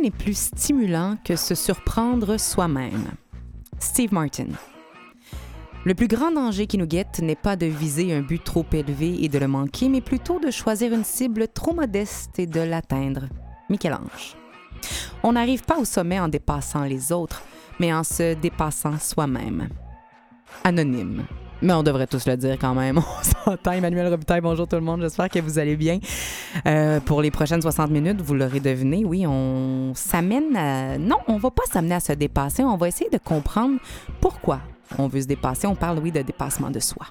N'est plus stimulant que se surprendre soi-même. Steve Martin. Le plus grand danger qui nous guette n'est pas de viser un but trop élevé et de le manquer, mais plutôt de choisir une cible trop modeste et de l'atteindre. Michel-Ange. On n'arrive pas au sommet en dépassant les autres, mais en se dépassant soi-même. Anonyme. Mais on devrait tous le dire quand même. On s'entend. Emmanuel Robitaille, bonjour tout le monde. J'espère que vous allez bien. Euh, pour les prochaines 60 minutes, vous l'aurez deviné, oui, on s'amène à... Non, on va pas s'amener à se dépasser. On va essayer de comprendre pourquoi on veut se dépasser. On parle, oui, de dépassement de soi.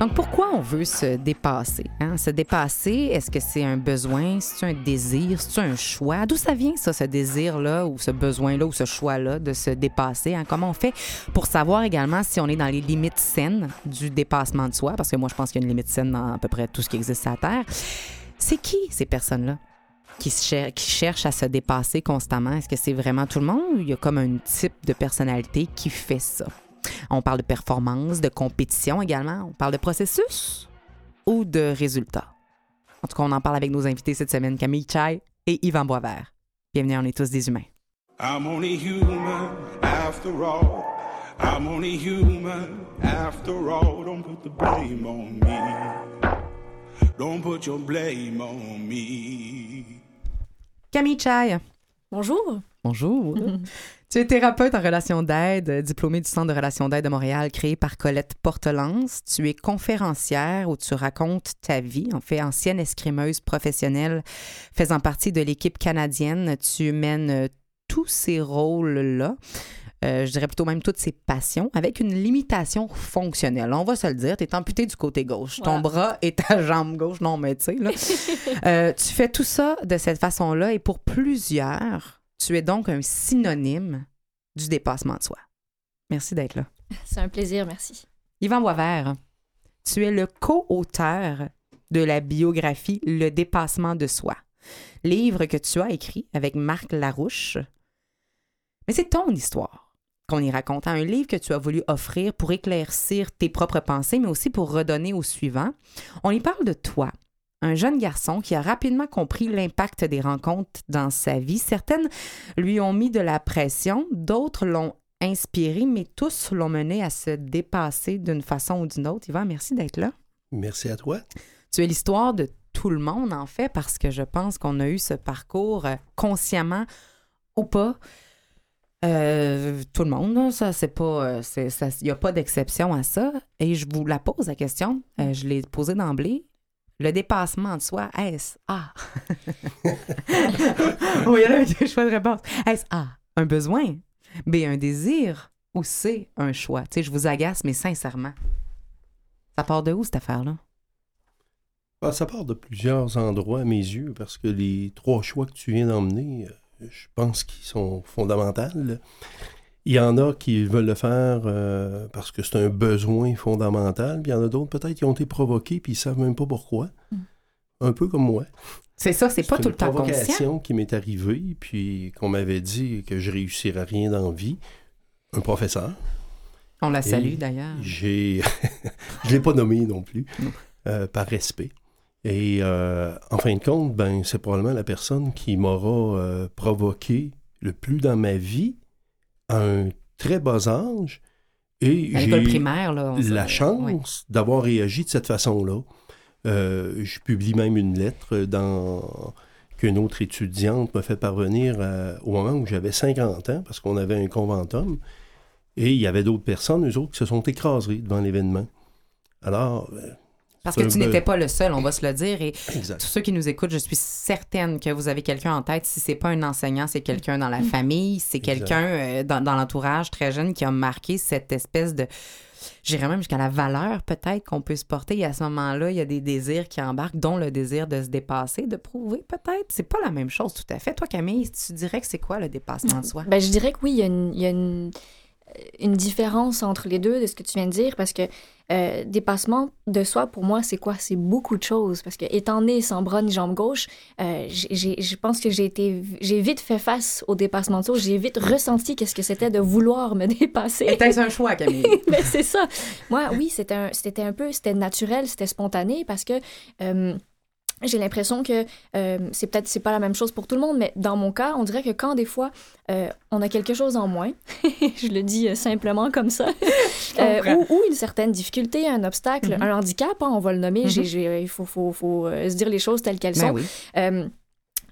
Donc, pourquoi on veut se dépasser? hein? Se dépasser, est-ce que c'est un besoin, c'est un désir, c'est un choix? D'où ça vient, ça, ce désir-là, ou ce besoin-là, ou ce choix-là de se dépasser? hein? Comment on fait pour savoir également si on est dans les limites saines du dépassement de soi? Parce que moi, je pense qu'il y a une limite saine dans à peu près tout ce qui existe sur la Terre. C'est qui, ces personnes-là? Qui, qui cherchent à se dépasser constamment? Est-ce que c'est vraiment tout le monde ou il y a comme un type de personnalité qui fait ça? On parle de performance, de compétition également. On parle de processus ou de résultats? En tout cas, on en parle avec nos invités cette semaine, Camille Chai et Yvan Boisvert. Bienvenue, on est tous des humains. I'm only human after all. I'm only human after all. Don't put the blame on me. Don't put your blame on me. Camille Chai, Bonjour. bonjour. tu es thérapeute en relations d'aide, diplômée du Centre de relations d'aide de Montréal, créé par Colette Portelance. Tu es conférencière où tu racontes ta vie, en fait, ancienne escrimeuse professionnelle faisant partie de l'équipe canadienne. Tu mènes euh, tous ces rôles-là. euh, je dirais plutôt même toutes ces passions, avec une limitation fonctionnelle. On va se le dire, tu es amputé du côté gauche. Ton bras et ta jambe gauche, non, mais tu sais, là. Euh, tu fais tout ça de cette façon-là et pour plusieurs, tu es donc un synonyme du dépassement de soi. Merci d'être là. C'est un plaisir, merci. Yvan Boisvert, tu es le co-auteur de la biographie Le dépassement de soi, livre que tu as écrit avec Marc Larouche. Mais c'est ton histoire qu'on y raconte, un livre que tu as voulu offrir pour éclaircir tes propres pensées, mais aussi pour redonner au suivant. On y parle de toi, un jeune garçon qui a rapidement compris l'impact des rencontres dans sa vie. Certaines lui ont mis de la pression, d'autres l'ont inspiré, mais tous l'ont mené à se dépasser d'une façon ou d'une autre. Yvan, merci d'être là. Merci à toi. Tu es l'histoire de tout le monde, en fait, parce que je pense qu'on a eu ce parcours euh, consciemment ou pas. Euh, tout le monde, ça, c'est pas. euh, Il n'y a pas d'exception à ça. Et je vous la pose, la question. Euh, je l'ai posée d'emblée. Le dépassement de soi, est-ce A? oui, il y a deux choix de réponse. Est-ce A, un besoin? B, un désir? Ou C, un choix? Tu sais, je vous agace, mais sincèrement, ça part de où, cette affaire-là? Ah, ça part de plusieurs endroits à mes yeux parce que les trois choix que tu viens d'emmener, euh, je pense qu'ils sont fondamentaux. Il y en a qui veulent le faire euh, parce que c'est un besoin fondamental, puis il y en a d'autres peut-être qui ont été provoqués puis ils savent même pas pourquoi. Mm. Un peu comme moi. C'est ça, c'est pas tout le temps conscient. provocation qui m'est arrivée, puis qu'on m'avait dit que je réussirais rien dans la vie. Un professeur. On la salue d'ailleurs. J'ai. je ne l'ai pas nommé non plus, euh, par respect. Et euh, en fin de compte, ben, c'est probablement la personne qui m'aura provoqué le plus dans ma vie à un très bas âge. Et À j'ai primaire, là. on la chance d'avoir réagi de cette façon-là. Euh, je publie même une lettre dans qu'une autre étudiante m'a fait parvenir euh, au moment où j'avais 50 ans, parce qu'on avait un conventum, et il y avait d'autres personnes, eux autres, qui se sont écrasés devant l'événement. Alors, euh, Parce que tu n'étais pas le seul, on va se le dire. Et Exact. tous ceux qui nous écoutent, je suis certaine que vous avez quelqu'un en tête. Si c'est pas un enseignant, c'est quelqu'un dans la famille, c'est quelqu'un euh, dans, dans l'entourage très jeune qui a marqué cette espèce de. J'irais même jusqu'à la valeur peut-être qu'on peut se porter. Et à ce moment-là, il y a des désirs qui embarquent, dont le désir de se dépasser, de prouver peut-être. C'est pas la même chose tout à fait. Toi, Camille, tu dirais que c'est quoi le dépassement de soi? Ben, je dirais que oui, il y a, une, il y a une, une différence entre les deux de ce que tu viens de dire parce que euh, dépassement de soi, pour moi, c'est quoi? C'est beaucoup de choses. Parce que étant né sans bras ni jambe gauche, euh, je pense que j'ai été j'ai vite fait face au dépassement de soi. J'ai vite ressenti qu'est-ce que c'était de vouloir me dépasser. Était-ce un choix, Camille? Mais c'est ça. Moi, oui, c'était un, c'était un peu, c'était naturel, c'était spontané parce que euh, j'ai l'impression que euh, c'est peut-être c'est pas la même chose pour tout le monde, mais dans mon cas, on dirait que quand des fois euh, on a quelque chose en moins, je le dis euh, simplement comme ça, euh, ou, ou une certaine difficulté, un obstacle, Mhm. un handicap, hein, on va le nommer. Mhm. J'ai- il faut, faut, faut se dire les choses telles qu'elles Ben sont. oui.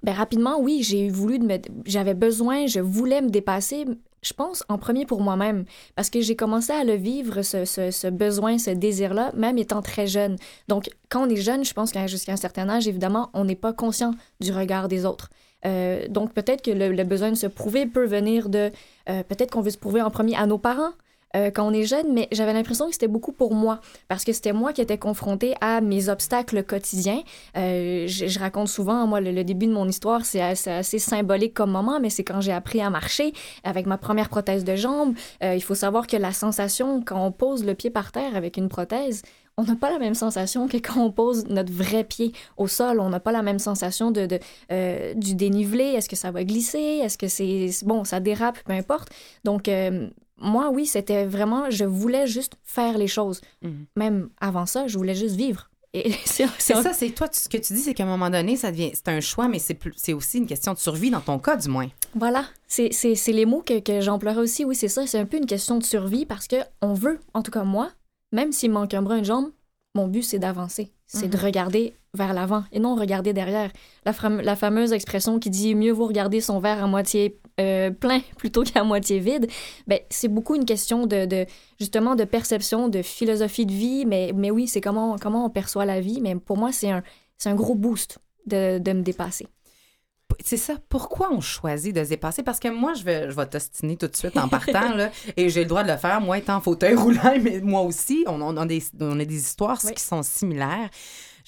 Ben, rapidement, oui, j'ai voulu. J'avais besoin, je voulais me dépasser, je pense, en premier pour moi-même. Parce que j'ai commencé à le vivre, ce, besoin, ce désir-là, même étant très jeune. Donc, quand on est jeune, je pense qu'à un certain âge, évidemment, on n'est pas conscient du regard des autres. Euh, donc, peut-être que le, le besoin de se prouver peut venir de... euh, peut-être qu'on veut se prouver en premier à nos parents, euh, quand on est jeune, mais j'avais l'impression que c'était beaucoup pour moi, parce que c'était moi qui étais confrontée à mes obstacles quotidiens. Euh, je, raconte souvent, moi, le, début de mon histoire, c'est assez, symbolique comme moment, mais c'est quand j'ai appris à marcher avec ma première prothèse de jambe. Euh, il faut savoir que la sensation quand on pose le pied par terre avec une prothèse, on n'a pas la même sensation que quand on pose notre vrai pied au sol. On n'a pas la même sensation de, de, du dénivelé. Est-ce que ça va glisser? Est-ce que c'est... Bon, ça dérape, peu importe. Donc, moi, oui, c'était vraiment... Je voulais juste faire les choses. Mhm. Même avant ça, je voulais juste vivre. Et c'est ça, c'est toi, tu- ce que tu dis, c'est qu'à un moment donné, ça devient, c'est un choix, mais c'est aussi une question de survie dans ton cas, du moins. Voilà, c'est les mots que, que j'emploierais aussi. Oui, c'est ça. C'est un peu une question de survie parce que on veut, en tout cas moi, même s'il manque un bras, une jambe, mon but, c'est d'avancer. C'est de regarder vers l'avant et non regarder derrière. La, la fameuse expression qui dit mieux vaut regarder son verre à moitié euh, plein plutôt qu'à moitié vide, ben, c'est beaucoup une question de, de- justement de perception, de philosophie de vie. Mais, mais oui, c'est comment, comment on perçoit la vie. Mais pour moi, c'est un, un gros boost de, de me dépasser. C'est ça. Pourquoi on choisit de se dépasser? Parce que moi, je vais, je vais t'ostiner tout de suite en partant, là, et j'ai le droit de le faire, moi étant en fauteuil roulant, mais moi aussi, on, on a, des, on a des histoires Oui. qui sont similaires.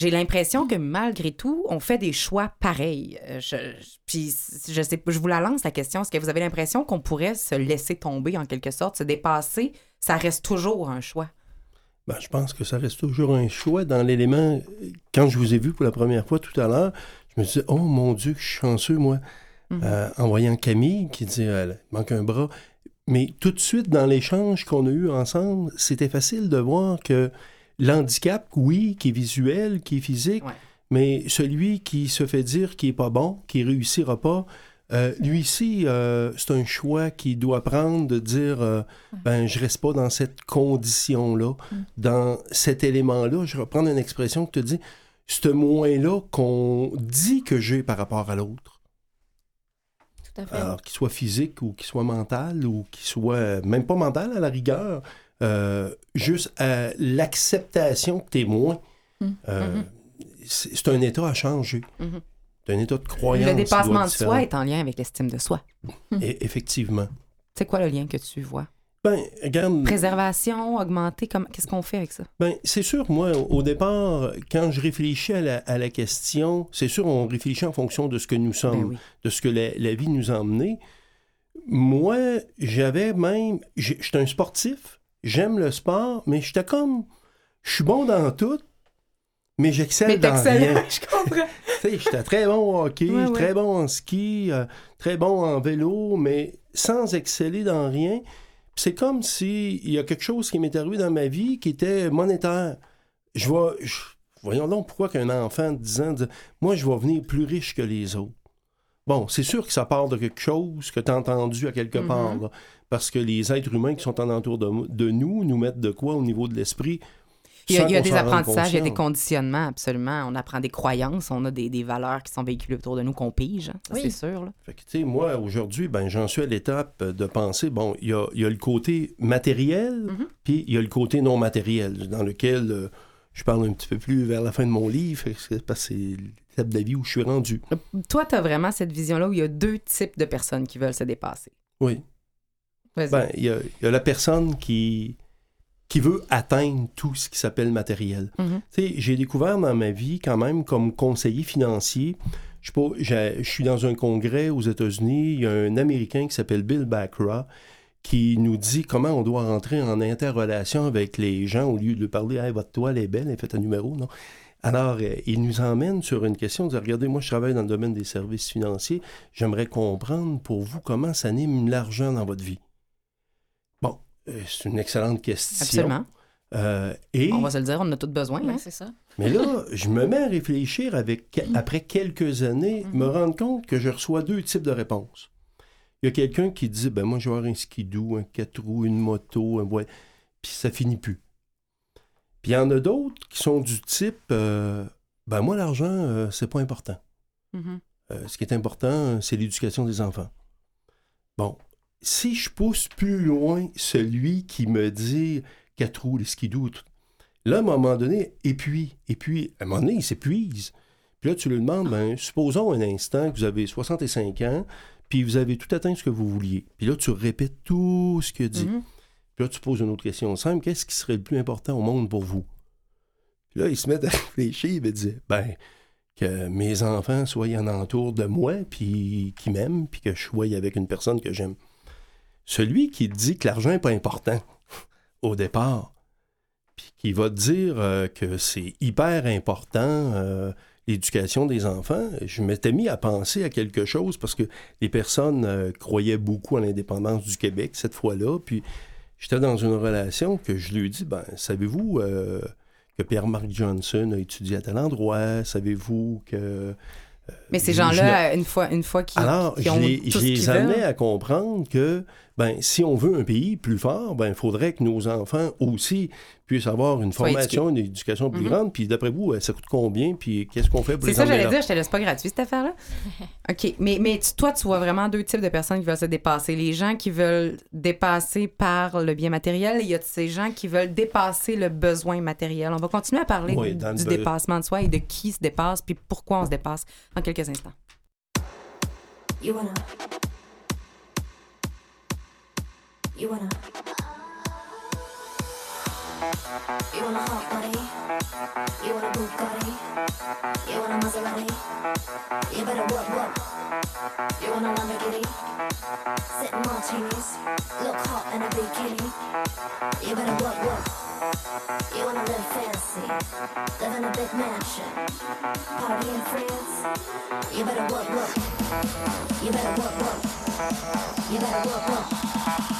J'ai l'impression que malgré tout, on fait des choix pareils. Euh, Je, je- puis je sais, pas, je vous la lance la question. Est-ce que vous avez l'impression qu'on pourrait se laisser tomber en quelque sorte, se dépasser? Ça reste toujours un choix. Ben, je pense que ça reste toujours un choix dans l'élément. Quand je vous ai vu pour la première fois tout à l'heure, je me disais, oh mon Dieu, que je suis chanceux, moi, Mhm. Euh, en voyant Camille qui dit, elle manque un bras. Mais tout de suite, dans l'échange qu'on a eu ensemble, c'était facile de voir que l'handicap, oui, qui est visuel, qui est physique, Ouais. mais celui qui se fait dire qu'il n'est pas bon, qui réussira pas, euh, lui ici, euh, c'est un choix qu'il doit prendre de dire euh, ben je reste pas dans cette condition-là, dans cet élément-là. Je vais reprendre une expression que tu dis, ce moins-là qu'on dit que j'ai par rapport à l'autre. Tout à fait. Alors qu'il soit physique ou qu'il soit mental ou qu'il soit euh, même pas mental à la rigueur, euh, juste euh, l'acceptation que tu es moins. Mm. euh, Mhm. c'est c'est un état à changer. C'est un état de croyance. le dépassement de soi est en lien avec l'estime de soi. Et effectivement. C'est quoi le lien que tu vois? Ben, regarde, Préservation, augmenter, comment, qu'est-ce qu'on fait avec ça? ben, c'est sûr, moi, au départ, quand je réfléchis à la, à la question, c'est sûr, on réfléchit en fonction de ce que nous sommes, Ben oui. de ce que la, la vie nous a emmené. Moi, j'avais même. J'étais un sportif, j'aime le sport, mais j'étais comme. Je suis bon dans tout, mais j'excelle dans rien. je comprends. Tu sais, j'étais très bon au hockey, Ouais, ouais. très bon en ski, euh, très bon en vélo, mais sans exceller dans rien. C'est comme si il y a quelque chose qui m'est arrivé dans ma vie qui était monétaire. Je vais. je- voyons donc pourquoi qu'un enfant de 10 ans dit Moi, je vais venir plus riche que les autres. Bon, c'est sûr que ça part de quelque chose que tu as entendu à quelque Mhm. part. là. parce que les êtres humains qui sont en entour de, de nous nous mettent de quoi au niveau de l'esprit Il y a, sans il y a qu'on des apprentissages, il y a des conditionnements, absolument. On apprend des croyances, on a des, des valeurs qui sont véhiculées autour de nous qu'on pige, hein, ça Oui. c'est sûr. là. Fait que, tu sais, moi, aujourd'hui, ben, j'en suis à l'étape de penser, bon, il y a, il y a le côté matériel, Mhm. puis il y a le côté non matériel, dans lequel euh, je parle un petit peu plus vers la fin de mon livre, parce que c'est l'étape de la vie où je suis rendu. Toi, tu as vraiment cette vision-là où il y a deux types de personnes qui veulent se dépasser. Oui. Vas-y. Ben, il y, a, il y a la personne qui, qui veut atteindre tout ce qui s'appelle matériel. Tu sais, j'ai découvert dans ma vie, quand même, comme conseiller financier, je, pas, suis dans un congrès aux États-Unis, il y a un Américain qui s'appelle Bill Backra qui nous dit comment on doit rentrer en interrelation avec les gens au lieu de parler hey, votre toile est belle, elle fait un numéro, non? Alors, euh, il nous emmène sur une question de dire, regardez, moi, je travaille dans le domaine des services financiers, j'aimerais comprendre pour vous comment ça anime l'argent dans votre vie. Bon, euh, c'est une excellente question. Absolument. Euh, et, On va se le dire, on en a tous besoin. Ouais, hein. c'est ça. mais là, je me mets à réfléchir avec, après quelques années, me rendre compte que je reçois deux types de réponses. Il y a quelqu'un qui dit, ben moi, je vais avoir un skidoo, un quatre roues, une moto, un voile, puis ça finit plus. Puis il y en a d'autres qui sont du type, euh, ben moi, l'argent, euh, c'est pas important. Mhm. Euh, ce qui est important, c'est l'éducation des enfants. Bon, si je pousse plus loin celui qui me dit quatre roues, les skidoo, tout, là, à un moment donné, et puis, et puis, à un moment donné, il s'épuise. Puis là, tu lui demandes, ben, supposons un instant que vous avez 65 ans, puis vous avez tout atteint ce que vous vouliez. Puis là, tu répètes tout ce qu'il dit. Mhm. Là, tu poses une autre question simple. Qu'est-ce qui serait le plus important au monde pour vous? Puis là, il se met à réfléchir. Me dit, ben, que mes enfants soient en entour de moi, puis qu'ils m'aiment, puis que je sois avec une personne que j'aime. Celui qui dit que l'argent n'est pas important au départ, puis qui va dire euh, que c'est hyper important euh, l'éducation des enfants, je m'étais mis à penser à quelque chose parce que les personnes euh, croyaient beaucoup à l'indépendance du Québec cette fois-là, puis j'étais dans une relation que je lui ai dit, ben, savez-vous euh, que Pierre-Marc Johnson a étudié à tel endroit? Savez-vous que... euh, Mais ces je- gens-là, une fois, une fois qu'ils alors, je ont les, tout je ce les amenais à comprendre que ben, si on veut un pays plus fort, ben, il faudrait que nos enfants aussi puissent avoir une formation, une éducation plus Mhm. grande. Puis d'après vous, euh, ça coûte combien? Puis qu'est-ce qu'on fait pour C'est les ça, emmener j'allais dire, je te laisse pas gratuit, cette affaire-là. OK. Mais, mais tu- toi, tu vois vraiment deux types de personnes qui veulent se dépasser. Les gens qui veulent dépasser par le bien matériel et il y a ces gens qui veulent dépasser le besoin matériel. On va continuer à parler Oui, du, du dépassement de soi et de qui se dépasse puis pourquoi on se dépasse dans quelques instants. You wanna. You wanna. You want a hot body? You want a Bugatti? You want a Maserati? You better work, work. You want a Lamborghini? Sitting martinis, look hot in a bikini. You better work, work. You wanna live fancy, live in a big mansion, party in France. You better work, work. You better work, work. You better work, work.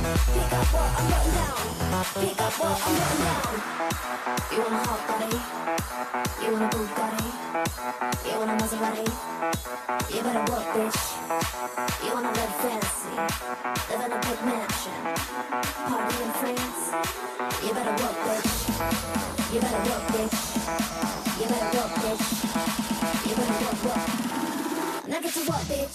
You want a hot body? You want a Bugatti? You want a Maserati? You better work, bitch. You wanna live fancy, live a big mansion, party in France. You better work, bitch. You better work, bitch. You better work, bitch. You better work, work. Now get to work, bitch.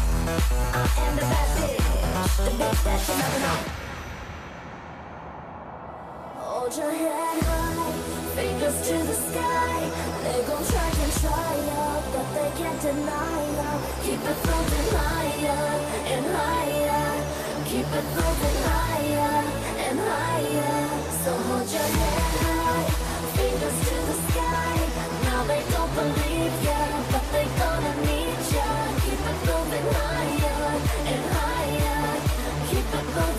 Hold your head high, fingers to the sky. They gon' try to try it, but they can't deny it Keep it floating higher and higher. Keep it floating higher and higher. So hold your head high, fingers to the sky. Now they don't believe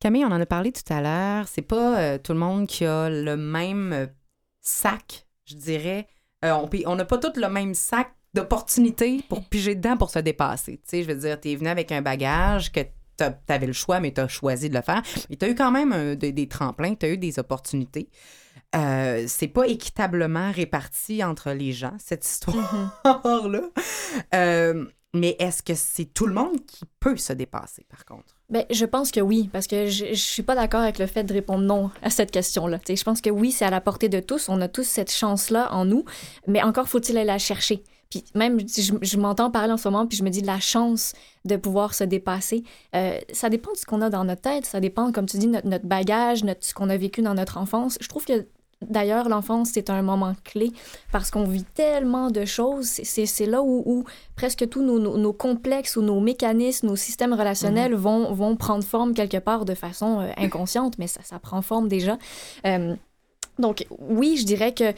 Camille, on en a parlé tout à l'heure. C'est pas euh, tout le monde qui a le même euh, sac, je dirais. Euh, on n'a pas tous le même sac d'opportunités pour piger dedans pour se dépasser. Tu sais, je veux dire, t'es venu avec un bagage que t'as- t'avais le choix, mais t'as choisi de le faire. Et t'as eu quand même un- des, des tremplins, t'as eu des opportunités. Euh, c'est pas équitablement réparti entre les gens, cette histoire-là. Euh, mais est-ce que c'est tout le monde qui peut se dépasser, par contre? Ben, je pense que oui, parce que je, je suis pas d'accord avec le fait de répondre non à cette question-là. Tu je pense que oui, c'est à la portée de tous. On a tous cette chance-là en nous, mais encore faut-il aller la chercher. Puis même, je, je m'entends parler en ce moment, puis je me dis la chance de pouvoir se dépasser. Euh, ça dépend de ce qu'on a dans notre tête, ça dépend, comme tu dis, notre, notre bagage, notre, ce qu'on a vécu dans notre enfance. Je trouve que D'ailleurs, l'enfance, c'est un moment clé parce qu'on vit tellement de choses. C'est- là où, où presque tous nos, nos- nos complexes ou nos mécanismes, nos systèmes relationnels vont, vont prendre forme quelque part de façon euh, inconsciente, mais ça, ça prend forme déjà. Euh, donc, oui, je dirais que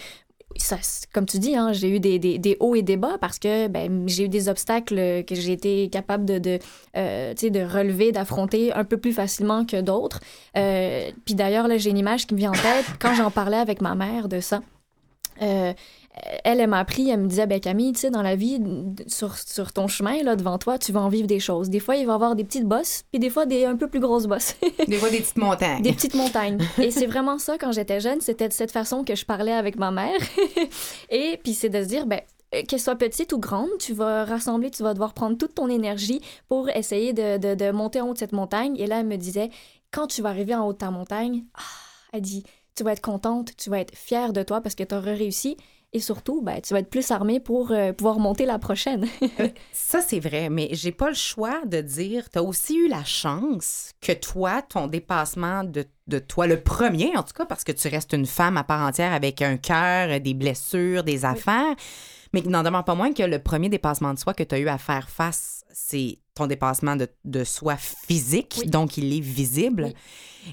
comme tu dis, hein, j'ai eu des, hauts et des bas parce que ben, j'ai eu des obstacles que j'ai été capable de, euh, relever, d'affronter un peu plus facilement que d'autres. Euh, Puis d'ailleurs, j'ai une image qui me vient en tête quand j'en parlais avec ma mère de ça. Euh, elle, elle m'a appris, elle me disait, ben Camille, tu sais, dans la vie, sur, sur ton chemin, là, devant toi, tu vas en vivre des choses. Des fois, il va y avoir des petites bosses, puis des fois, des un peu plus grosses bosses. Des fois, des petites montagnes. Des petites montagnes. Et c'est vraiment ça, quand j'étais jeune, c'était de cette façon que je parlais avec ma mère. Et puis c'est de se dire, ben, qu'elle soit petite ou grande, tu vas rassembler, tu vas devoir prendre toute ton énergie pour essayer de, de- de monter en haut de cette montagne. Et là, elle me disait, quand tu vas arriver en haut de ta montagne, ah, elle dit, tu vas être contente, tu vas être fière de toi parce que tu auras réussi. Et surtout, ben, tu vas être plus armée pour euh, pouvoir monter la prochaine. Ça, c'est vrai, mais j'ai pas le choix de dire, tu as aussi eu la chance que toi, ton dépassement de, de toi, le premier en tout cas, parce que tu restes une femme à part entière avec un cœur, des blessures, des affaires, mais qu'il n'en demeure pas moins que le premier dépassement de soi que tu as eu à faire face, c'est ton dépassement de, de soi physique, Oui. donc il est visible. Oui.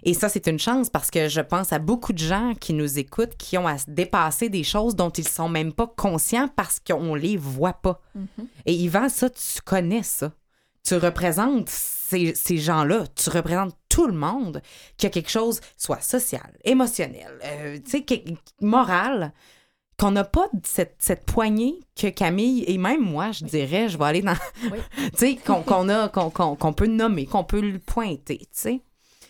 Et ça, c'est une chance parce que je pense à beaucoup de gens qui nous écoutent qui ont à se dépasser des choses dont ils sont même pas conscients parce qu'on les voit pas. Et Yvan, ça, tu connais ça. Tu représentes ces, ces gens-là. Tu représentes tout le monde qui a quelque chose, soit social, émotionnel, euh, tu sais, moral, qu'on n'a pas cette, cette poignée que Camille et même moi, je dirais, je vais aller dans. Oui. tu sais, qu'on qu'on a, qu'on peut nommer, qu'on peut le pointer, tu sais.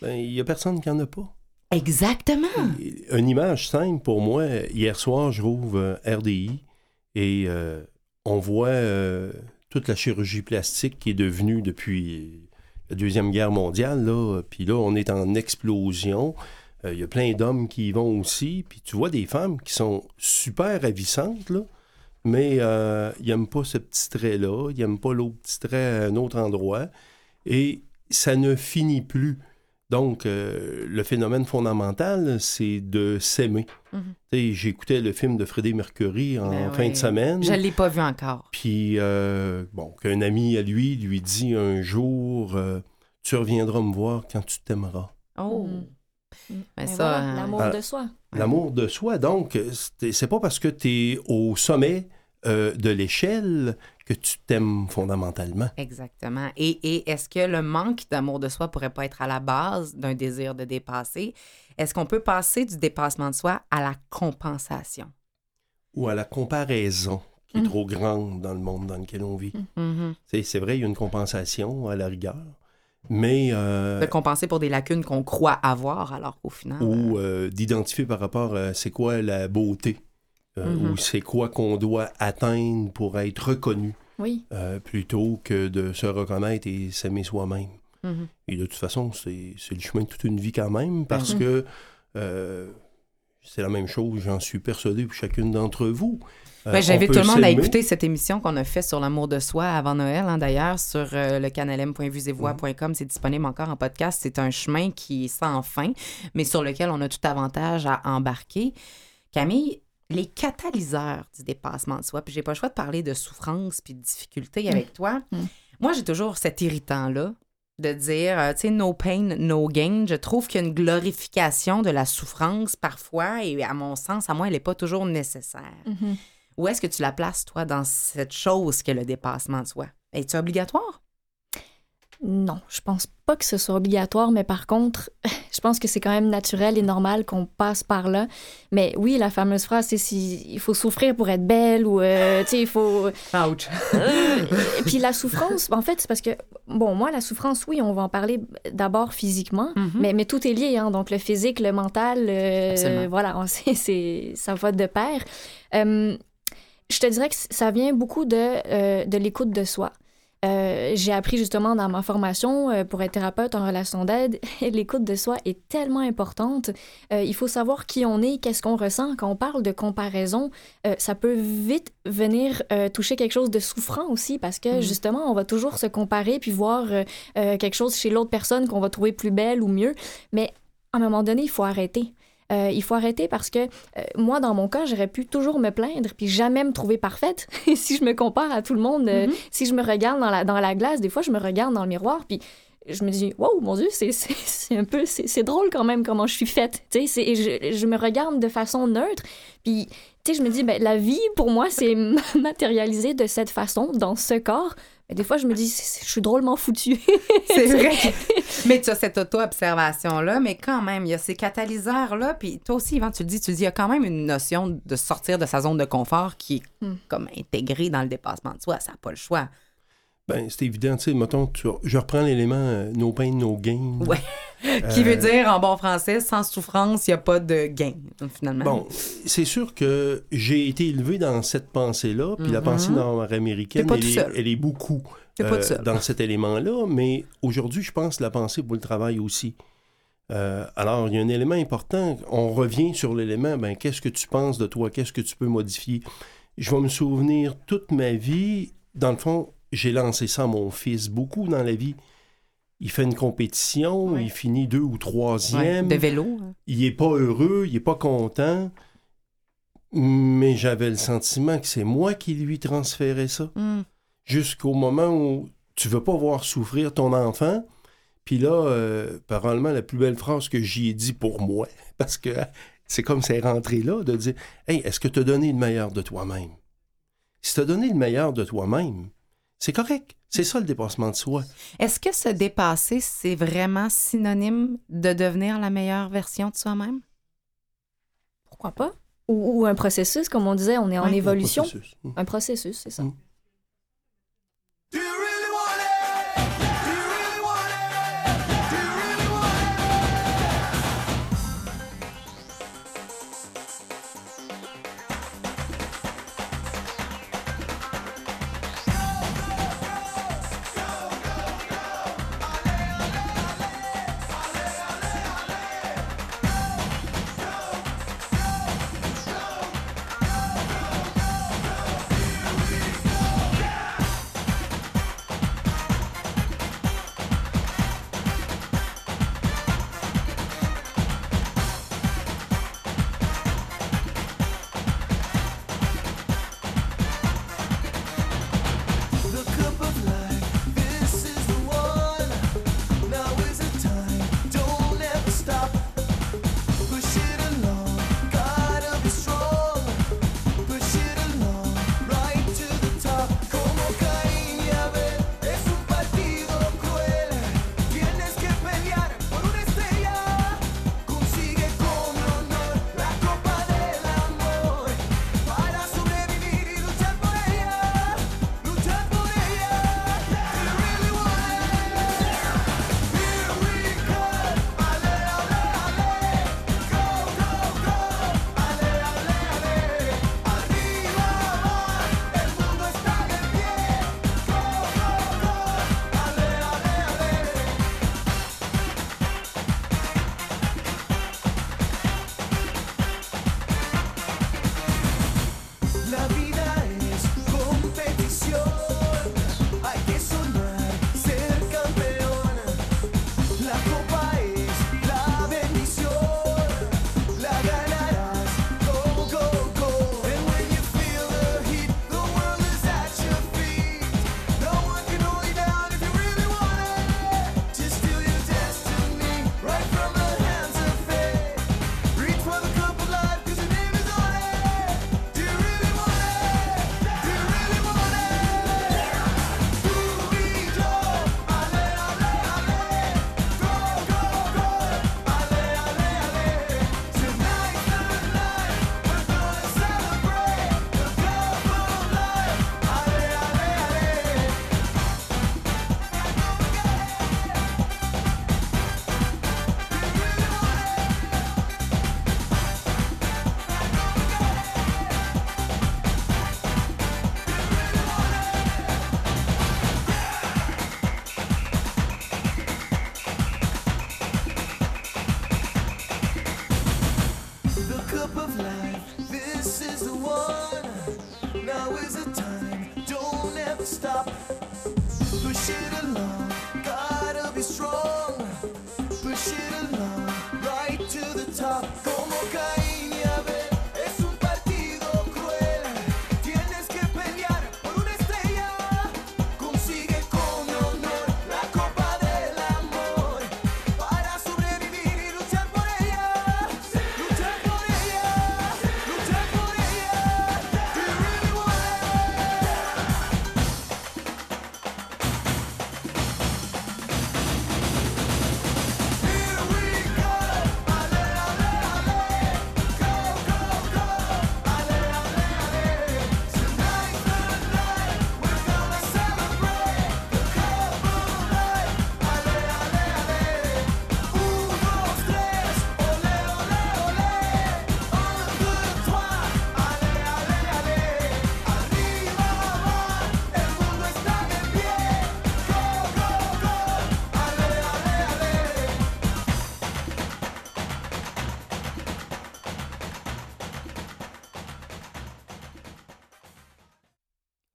Ben, il n'y a personne qui en a pas. Exactement. Une image simple pour moi, hier soir, je rouvre euh, RDI et euh, on voit euh, toute la chirurgie plastique qui est devenue depuis la Deuxième Guerre mondiale. Là, puis là, on est en explosion. Euh, Il y a plein d'hommes qui y vont aussi. Puis tu vois des femmes qui sont super ravissantes, là, mais euh, ils n'aiment pas ce petit trait-là. Ils n'aiment pas l'autre petit trait à un autre endroit. Et ça ne finit plus. Donc, euh, le phénomène fondamental, c'est de s'aimer. Tu sais, J'écoutais le film de Freddie Mercury en Ben fin oui. de semaine. Je l'ai pas vu encore. Puis, euh, bon, qu'un ami à lui lui dit un jour euh, Tu reviendras me voir quand tu t'aimeras. Oh. Mhm. Mais Ben ça, voilà, euh, l'amour ah. de soi. L'amour de soi. Donc, c'est c'est pas parce que tu es au sommet euh, de l'échelle que tu t'aimes fondamentalement. Exactement. Et, et est-ce que le manque d'amour de soi pourrait pas être à la base d'un désir de dépasser? Est-ce qu'on peut passer du dépassement de soi à la compensation? ou à la comparaison qui est Mm. trop grande dans le monde dans lequel on vit. Mhm. C'est c'est vrai, il y a une compensation à la rigueur, mais euh, De compenser pour des lacunes qu'on croit avoir, alors qu'au final. ou euh, d'identifier par rapport à c'est quoi la beauté, euh, Mhm. ou c'est quoi qu'on doit atteindre pour être reconnu, Oui. euh, plutôt que de se reconnaître et s'aimer soi-même. Mhm. Et de toute façon, c'est c'est le chemin de toute une vie quand même, parce Mhm. que euh, c'est la même chose, j'en suis persuadé, pour chacune d'entre vous. Euh, Ben, J'invite tout le monde à écouter cette émission qu'on a fait sur l'amour de soi avant Noël, hein, d'ailleurs, sur euh, le canal m.vusevoix.com. C'est disponible encore en podcast. C'est un chemin qui est sans fin, mais sur lequel on a tout avantage à embarquer. Camille, les catalyseurs du dépassement de soi, puis j'ai pas le choix de parler de souffrance puis de difficulté avec toi. Mm. Moi, j'ai toujours cet irritant-là de dire, euh, tu sais, no pain, no gain. Je trouve qu'il y a une glorification de la souffrance parfois, et à mon sens, à moi, elle n'est pas toujours nécessaire. Mhm. Où est-ce que tu la places, toi, dans cette chose qu'est le dépassement de soi? Es-tu obligatoire? Non, je pense pas que ce soit obligatoire, mais par contre, je pense que c'est quand même naturel et normal qu'on passe par là. Mais oui, la fameuse phrase, c'est si il faut souffrir pour être belle ou euh, tu sais, il faut. Ouch! Euh, et puis la souffrance, en fait, c'est parce que bon, moi la souffrance, oui, on va en parler d'abord physiquement, Mhm. mais, mais tout est lié, hein, donc le physique, le mental, euh, voilà, on sait, c'est ça va de pair. Je te dirais que ça vient beaucoup de, euh, de l'écoute de soi. Euh, j'ai appris justement dans ma formation euh, pour être thérapeute en relation d'aide, l'écoute de soi est tellement importante. Euh, il faut savoir qui on est, qu'est-ce qu'on ressent. Quand on parle de comparaison, ça peut vite venir toucher quelque chose de souffrant aussi parce que Mhm. justement, on va toujours se comparer puis voir quelque chose chez l'autre personne qu'on va trouver plus belle ou mieux. Mais à un moment donné, il faut arrêter. Euh, il faut arrêter parce que euh, moi, dans mon cas, j'aurais pu toujours me plaindre puis jamais me trouver parfaite. Et si je me compare à tout le monde, euh, Mhm. si je me regarde dans la, dans la glace, des fois, je me regarde dans le miroir puis je me dis, wow, mon Dieu, c'est- c'est c'est un peu, c'est drôle quand même comment je suis faite. Tu sais, et je, je me regarde de façon neutre. Puis, tu sais, je me dis, ben, la vie, pour moi, c'est matérialisé de cette façon, dans ce corps. Mais des fois, je me dis, je suis drôlement foutue. C'est vrai. mais tu as cette auto-observation-là, mais quand même, il y a ces catalyseurs-là. Puis toi aussi, Yvan, tu le dis, tu le dis, il y a quand même une notion de sortir de sa zone de confort qui est Hmm. comme intégrée dans le dépassement de soi. Ça n'a pas le choix. Ben, c'est évident, tu sais, mettons, tu- je reprends l'élément euh, no pain, no gain. Ouais. Qui veut dire, en bon français, sans souffrance, il n'y a pas de gain, finalement. Bon, c'est sûr que j'ai été élevé dans cette pensée-là, puis la Mhm. pensée nord-américaine, T'es pas elle, est- seul. elle est beaucoup pas seul. dans cet élément-là, mais aujourd'hui, je pense la pensée pour le travail aussi. Euh, alors, il y a un élément important. On revient sur l'élément, ben, qu'est-ce que tu penses de toi? Qu'est-ce que tu peux modifier? Je vais me souvenir toute ma vie. Dans le fond, j'ai lancé ça à mon fils beaucoup dans la vie. Il fait une compétition, Ouais. il finit deux ou Ouais, troisième de vélo. hein. il est pas heureux, il est pas content, mais j'avais le sentiment que c'est moi qui lui transférais ça. Hmm. Jusqu'au moment où tu veux pas voir souffrir ton enfant. Puis là, euh, probablement la plus belle phrase que j'y ai dit pour moi, parce que c'est comme c'est rentré là, de dire Hey, est-ce que tu as donné le meilleur de toi-même? Si tu as donné le meilleur de toi-même, c'est correct. C'est ça le dépassement de soi. Est-ce que se dépasser, c'est vraiment synonyme de devenir la meilleure version de soi-même? Pourquoi pas? Ou, ou un processus, comme on disait, on est en Ouais. évolution. Processus. Mm. Un processus, c'est ça. Mm.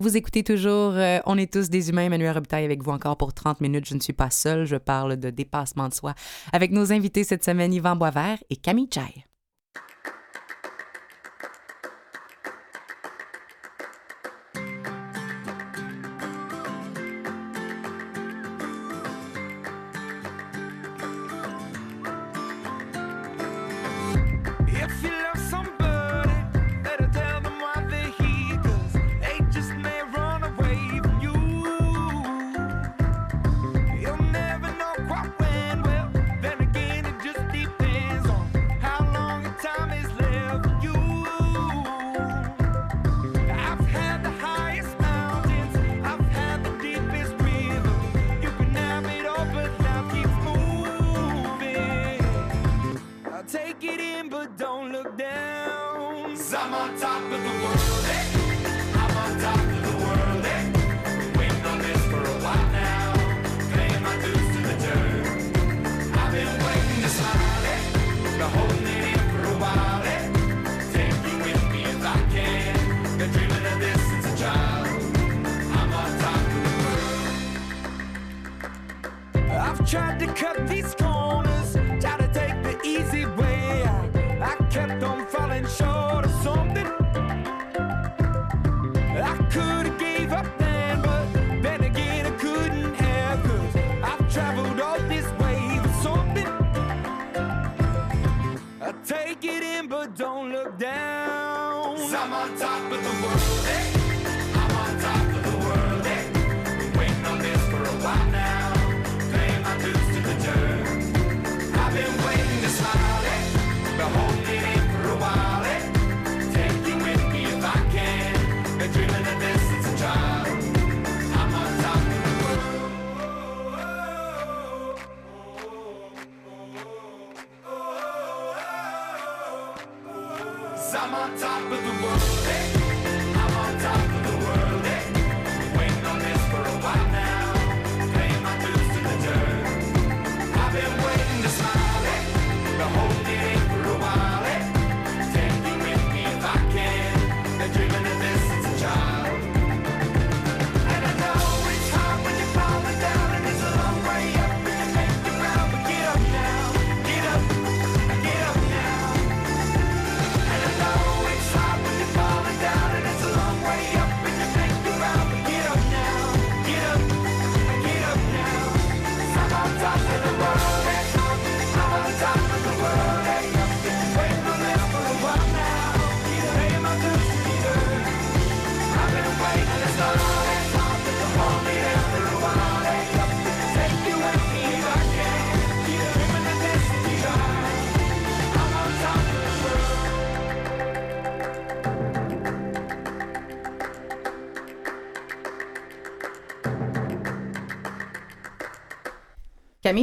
Vous écoutez toujours euh, On est tous des humains. Emmanuel Robitaille avec vous encore pour 30 minutes. Je ne suis pas seule. Je parle de dépassement de soi avec nos invités cette semaine, Yvan Boisvert et Camille Chai.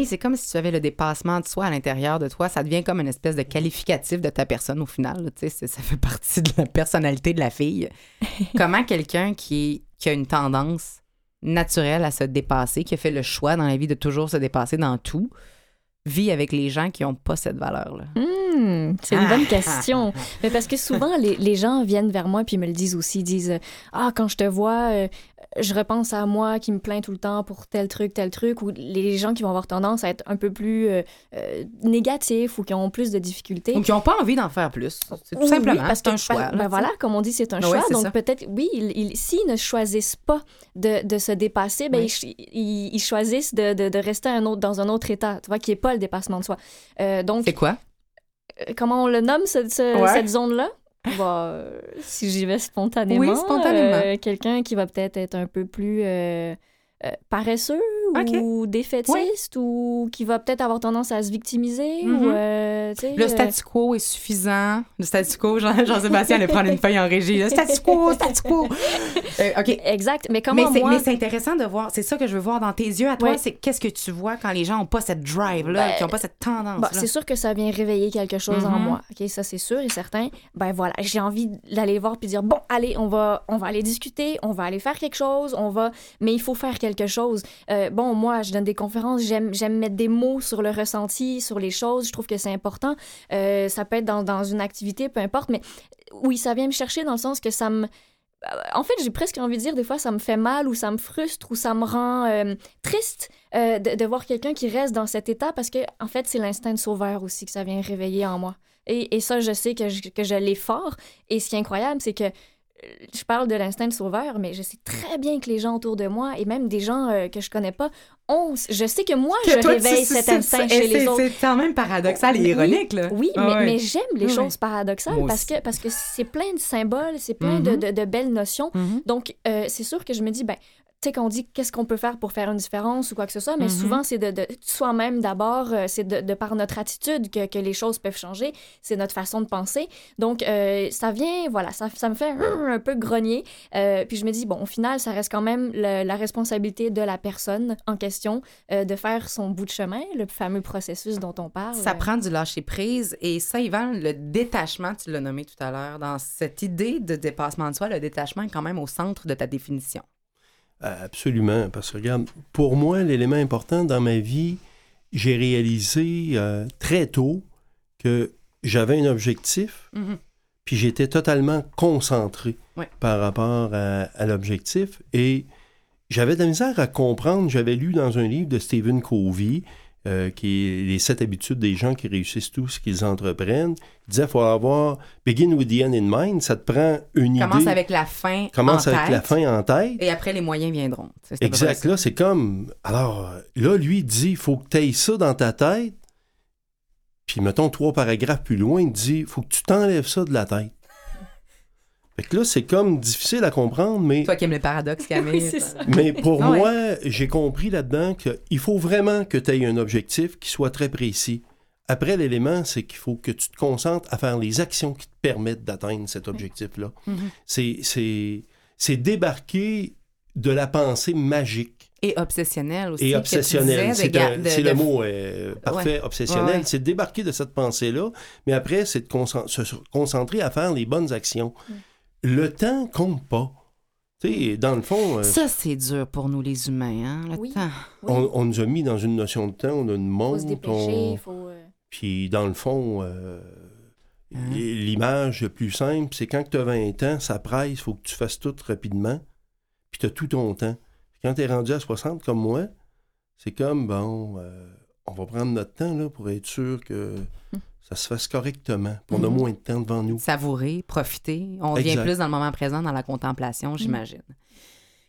c'est comme si tu avais le dépassement de soi à l'intérieur de toi. Ça devient comme une espèce de qualificatif de ta personne au final. Tu sais, ça fait partie de la personnalité de la fille. Comment quelqu'un qui, qui a une tendance naturelle à se dépasser, qui a fait le choix dans la vie de toujours se dépasser dans tout, vit avec les gens qui n'ont pas cette valeur-là? Hmm. Hmm, c'est une Ah. bonne question. Mais parce que souvent, les, les gens viennent vers moi puis me le disent aussi. Ils disent Ah, quand je te vois, euh, je repense à moi qui me plaint tout le temps pour tel truc, tel truc. Ou les gens qui vont avoir tendance à être un peu plus euh, euh, négatifs ou qui ont plus de difficultés. Donc, ils n'ont pas envie d'en faire plus. C'est tout Oui, simplement, parce c'est un choix. ben là, voilà, comme on dit, c'est un choix. donc peut-être, oui, ils, ils- s'ils ne choisissent pas de, de se dépasser, ben Oui. ils, ch- ils- ils choisissent de, de- de rester un autre, dans un autre état, tu vois, qui n'est pas le dépassement de soi. Donc, C'est quoi? Euh, comment on le nomme, ce- ce- Ouais. cette zone-là? Bah, euh, si j'y vais spontanément, Oui, spontanément. euh, quelqu'un qui va peut-être être un peu plus euh, paresseux ou défaitiste ou qui va peut-être avoir tendance à se victimiser ou, Mhm. euh, Le euh, statu quo est suffisant. Le statu quo, Jean- Jean-Sébastien allait prendre une feuille en régie. Le statu quo, statu quo. Euh, OK. Exact, mais comment moi... mais c'est intéressant de voir, c'est ça que je veux voir dans tes yeux à toi, Ouais. c'est qu'est-ce que tu vois quand les gens n'ont pas cette drive-là, Ben, qui n'ont pas cette tendance-là? Bon, c'est sûr que ça vient réveiller quelque chose en Mhm. moi. OK, ça c'est sûr et certain. Ben voilà, j'ai envie d'aller voir puis dire bon, allez, on va on va aller discuter, on va aller faire quelque chose, on va mais il faut faire quelque chose. Euh, bon, moi, je donne des conférences, j'aime mettre des mots sur le ressenti, sur les choses, je trouve que c'est important. Euh, ça peut être dans, une activité, peu importe, mais oui, ça vient me chercher dans le sens que ça me en fait, j'ai presque envie de dire, des fois, ça me fait mal ou ça me frustre ou ça me rend euh, triste euh, de, voir quelqu'un qui reste dans cet état parce que, en fait, c'est l'instinct de sauveur aussi que ça vient réveiller en moi. Et, ça, je sais que je, que je l'ai fort. Et ce qui est incroyable, c'est que euh, je parle de l'instinct de sauveur, mais je sais très bien que les gens autour de moi et même des gens euh, que je connais pas ont. Je sais que moi, Que je toi, réveille cet instinct chez les c'est- autres. C'est quand même paradoxal et Oui, ironique, là. Oui, Ah mais, ouais. mais j'aime les Oui, choses paradoxales Moi parce aussi. que, parce que c'est plein de symboles, c'est plein de, Mhm. de- de belles notions. Mhm. Donc, euh, c'est sûr que je me dis, ben, tu sais, qu'on dit qu'est-ce qu'on peut faire pour faire une différence ou quoi que ce soit, mais Mhm. souvent, c'est de, de soi-même d'abord, euh, c'est de, de par notre attitude que, que les choses peuvent changer, c'est notre façon de penser. Donc, euh, ça vient, voilà, ça, ça me fait un peu grogner. Euh, puis je me dis, bon, au final, ça reste quand même le- la responsabilité de la personne en question euh, de faire son bout de chemin, le fameux processus dont on parle. Ça prend du lâcher-prise. Et ça, Yvan, le détachement, tu l'as nommé tout à l'heure, dans cette idée de dépassement de soi, le détachement est quand même au centre de ta définition. Absolument, parce que regarde, pour moi, l'élément important dans ma vie, j'ai réalisé euh, très tôt que j'avais un objectif, Mhm. puis j'étais totalement concentré Ouais. par rapport à, à l'objectif. Et j'avais de la misère à comprendre, j'avais lu dans un livre de Stephen Covey, euh, qui est Les sept habitudes des gens qui réussissent tout ce qu'ils entreprennent. Il disait qu'il faut avoir begin with the end in mind. Ça te prend une Commence idée. avec la fin commence en avec la tête, fin en tête. Et après, les moyens viendront. C'est Exact. Là, c'est comme. Alors, là, lui, il dit il faut que tu aies ça dans ta tête. Puis, mettons, trois paragraphes plus loin, il dit il faut que tu t'enlèves ça de la tête. Fait que là, c'est comme difficile à comprendre, mais, Toi qui aimes le paradoxe, Camille. Oui, mais pour Ah ouais. moi, j'ai compris là-dedans qu'il faut vraiment que tu aies un objectif qui soit très précis. Après, l'élément, c'est qu'il faut que tu te concentres à faire les actions qui te permettent d'atteindre cet objectif-là. Mhm. C'est- C'est c'est débarquer de la pensée magique. Et obsessionnel aussi. Et que tu obsessionnel, disais, c'est de le mot euh, parfait, obsessionnel. Ouais. C'est débarquer de cette pensée-là, mais après, c'est de se se concentrer à faire les bonnes actions. Le temps compte pas. Tu sais, dans le fond, euh, Ça, c'est dur pour nous, les humains, hein, le Oui. temps. Oui. on, on nous a mis dans une notion de temps, on a une faut montre, se dépêcher, on- faut... euh, puis dans le fond, euh, Hein? l'image plus simple, c'est quand tu as 20 ans, ça presse, il faut que tu fasses tout rapidement, puis tu as tout ton temps. Quand tu es rendu à 60 comme moi, c'est comme, bon, euh, on va prendre notre temps là, pour être sûr que ça se fasse correctement. Puis on a Mhm. moins de temps devant nous. Savourer, profiter. On Exact. vient plus dans le moment présent, dans la contemplation, j'imagine.